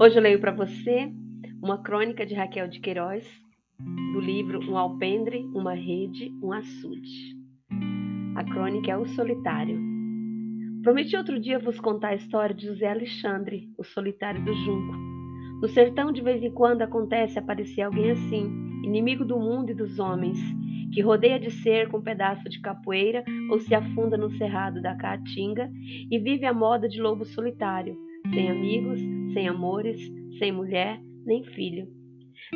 Hoje eu leio para você uma crônica de Raquel de Queiroz, do livro Um Alpendre, Uma Rede, Um Açude. A crônica é O Solitário. Prometi outro dia vos contar a história de José Alexandre, o solitário do junco. No sertão, de vez em quando, acontece aparecer alguém assim, inimigo do mundo e dos homens, que rodeia de cerco um pedaço de capoeira ou se afunda no cerrado da caatinga e vive a moda de lobo solitário, sem amigos, sem amores, sem mulher, nem filho.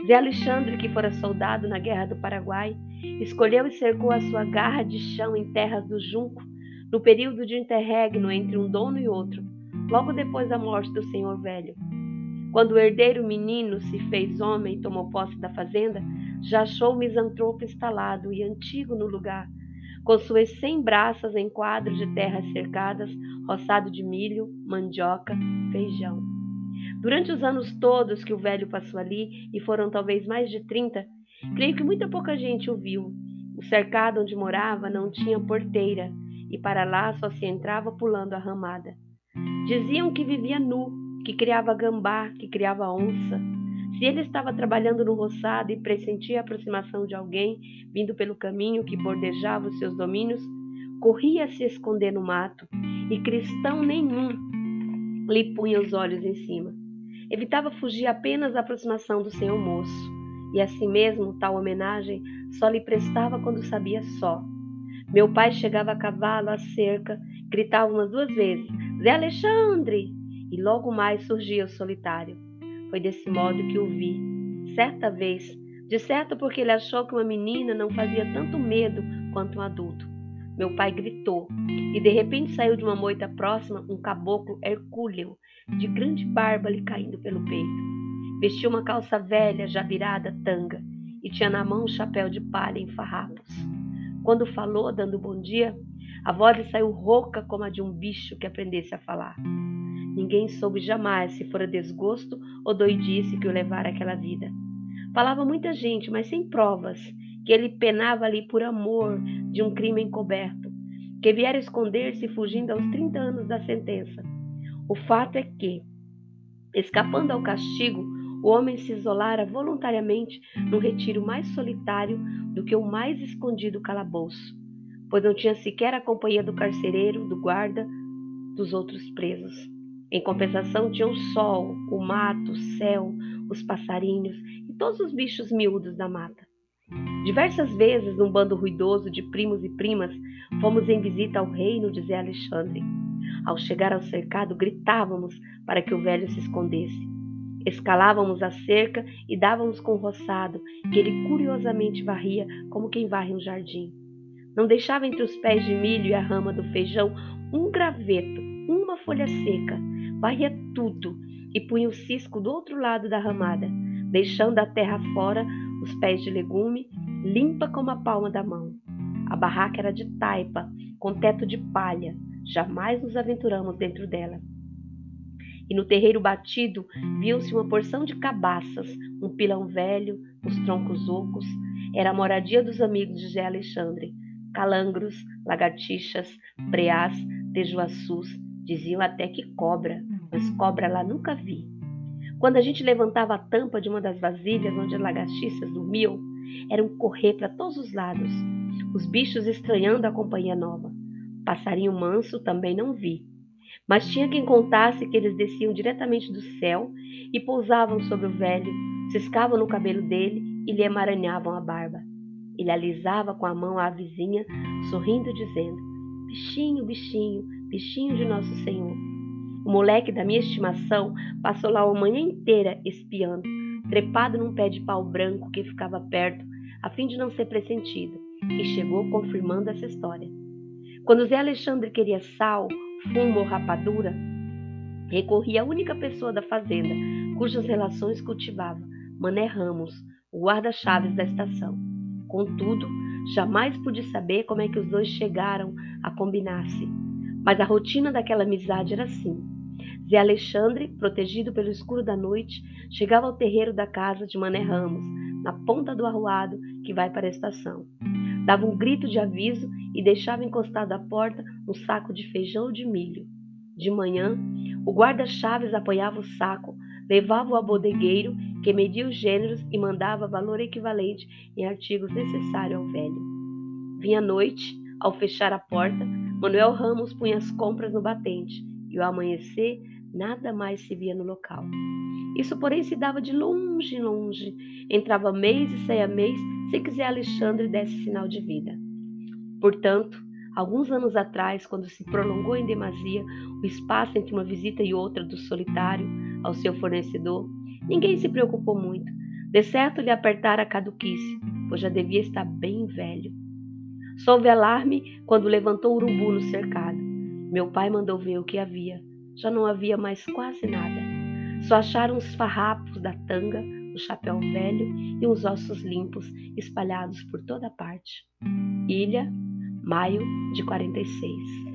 Zé Alexandre, que fora soldado na Guerra do Paraguai, escolheu e cercou a sua garra de chão em terras do Junco, no período de interregno entre um dono e outro, logo depois da morte do senhor velho. Quando o herdeiro menino se fez homem e tomou posse da fazenda, já achou o misantropo instalado e antigo no lugar, com suas cem braças em quadros de terras cercadas, roçado de milho, mandioca, feijão. Durante os anos todos que o velho passou ali, e foram talvez mais de trinta, creio que muita pouca gente o viu. O cercado onde morava não tinha porteira, e para lá só se entrava pulando a ramada. Diziam que vivia nu, que criava gambá, que criava onça, se ele estava trabalhando no roçado e pressentia a aproximação de alguém vindo pelo caminho que bordejava os seus domínios, corria a se esconder no mato e cristão nenhum lhe punha os olhos em cima. Evitava fugir apenas da aproximação do senhor moço, e assim mesmo tal homenagem só lhe prestava quando sabia só. Meu pai chegava a cavalo à cerca, gritava umas duas vezes: Zé Alexandre! E logo mais surgia o solitário. Foi desse modo que o vi. Certa vez, de certo porque ele achou que uma menina não fazia tanto medo quanto um adulto. Meu pai gritou, e de repente saiu de uma moita próxima um caboclo hercúleo, de grande barba lhe caindo pelo peito. Vestia uma calça velha, já virada tanga, e tinha na mão um chapéu de palha em farrapos. Quando falou, dando bom dia, a voz lhe saiu rouca como a de um bicho que aprendesse a falar. Ninguém soube jamais se fora desgosto ou doidice que o levara àquela vida. Falava muita gente, mas sem provas, que ele penava ali por amor de um crime encoberto, que viera esconder-se fugindo aos 30 anos da sentença. O fato é que, escapando ao castigo, o homem se isolara voluntariamente no retiro mais solitário do que o mais escondido calabouço, pois não tinha sequer a companhia do carcereiro, do guarda, dos outros presos. Em compensação, tinha o sol, o mato, o céu, os passarinhos e todos os bichos miúdos da mata. Diversas vezes, num bando ruidoso de primos e primas, fomos em visita ao reino de Zé Alexandre. Ao chegar ao cercado, gritávamos para que o velho se escondesse. Escalávamos a cerca e dávamos com o roçado, que ele curiosamente varria como quem varre um jardim. Não deixava entre os pés de milho e a rama do feijão um graveto, uma folha seca, varria tudo e punha o cisco do outro lado da ramada, deixando a terra fora os pés de legume, limpa como a palma da mão. A barraca era de taipa, com teto de palha. Jamais nos aventuramos dentro dela. E no terreiro batido viu-se uma porção de cabaças, um pilão velho, os troncos ocos. Era a moradia dos amigos de Zé Alexandre. Calangros, lagartixas, preás, tejuaçus, diziam até que cobra mas cobra lá nunca vi. Quando a gente levantava a tampa de uma das vasilhas onde as lagartixas dormiam, era um correr para todos os lados, os bichos estranhando a companhia nova. Passarinho manso também não vi, mas tinha quem contasse que eles desciam diretamente do céu e pousavam sobre o velho, ciscavam no cabelo dele e lhe emaranhavam a barba. Ele alisava com a mão a vizinha, sorrindo, dizendo: Bichinho, bichinho, bichinho de Nosso Senhor. O moleque da minha estimação passou lá a manhã inteira espiando, trepado num pé de pau branco que ficava perto, a fim de não ser pressentido, e chegou confirmando essa história. Quando Zé Alexandre queria sal, fumo ou rapadura, recorria à única pessoa da fazenda cujas relações cultivava, Mané Ramos, o guarda-chaves da estação. Contudo, jamais pude saber como é que os dois chegaram a combinar-se. Mas a rotina daquela amizade era assim. Zé Alexandre, protegido pelo escuro da noite, chegava ao terreiro da casa de Mané Ramos, na ponta do arruado que vai para a estação. Dava um grito de aviso e deixava encostado à porta um saco de feijão ou de milho. De manhã, o guarda-chaves apoiava o saco levava-o a bodegueiro, que media os gêneros e mandava valor equivalente em artigos necessários ao velho. Vinha noite, ao fechar a porta, Manuel Ramos punha as compras no batente, e ao amanhecer nada mais se via no local. Isso, porém, se dava de longe em longe. Entrava mês e saía mês, se quiser Alexandre desse sinal de vida. Portanto, alguns anos atrás, quando se prolongou em demasia o espaço entre uma visita e outra do solitário ao seu fornecedor, ninguém se preocupou muito. De certo lhe apertar a caduquice, pois já devia estar bem velho. Só houve alarme quando levantou o urubu no cercado. Meu pai mandou ver o que havia. Já não havia mais quase nada. Só acharam os farrapos da tanga, o chapéu velho e uns ossos limpos espalhados por toda parte. Ilha, maio de 46.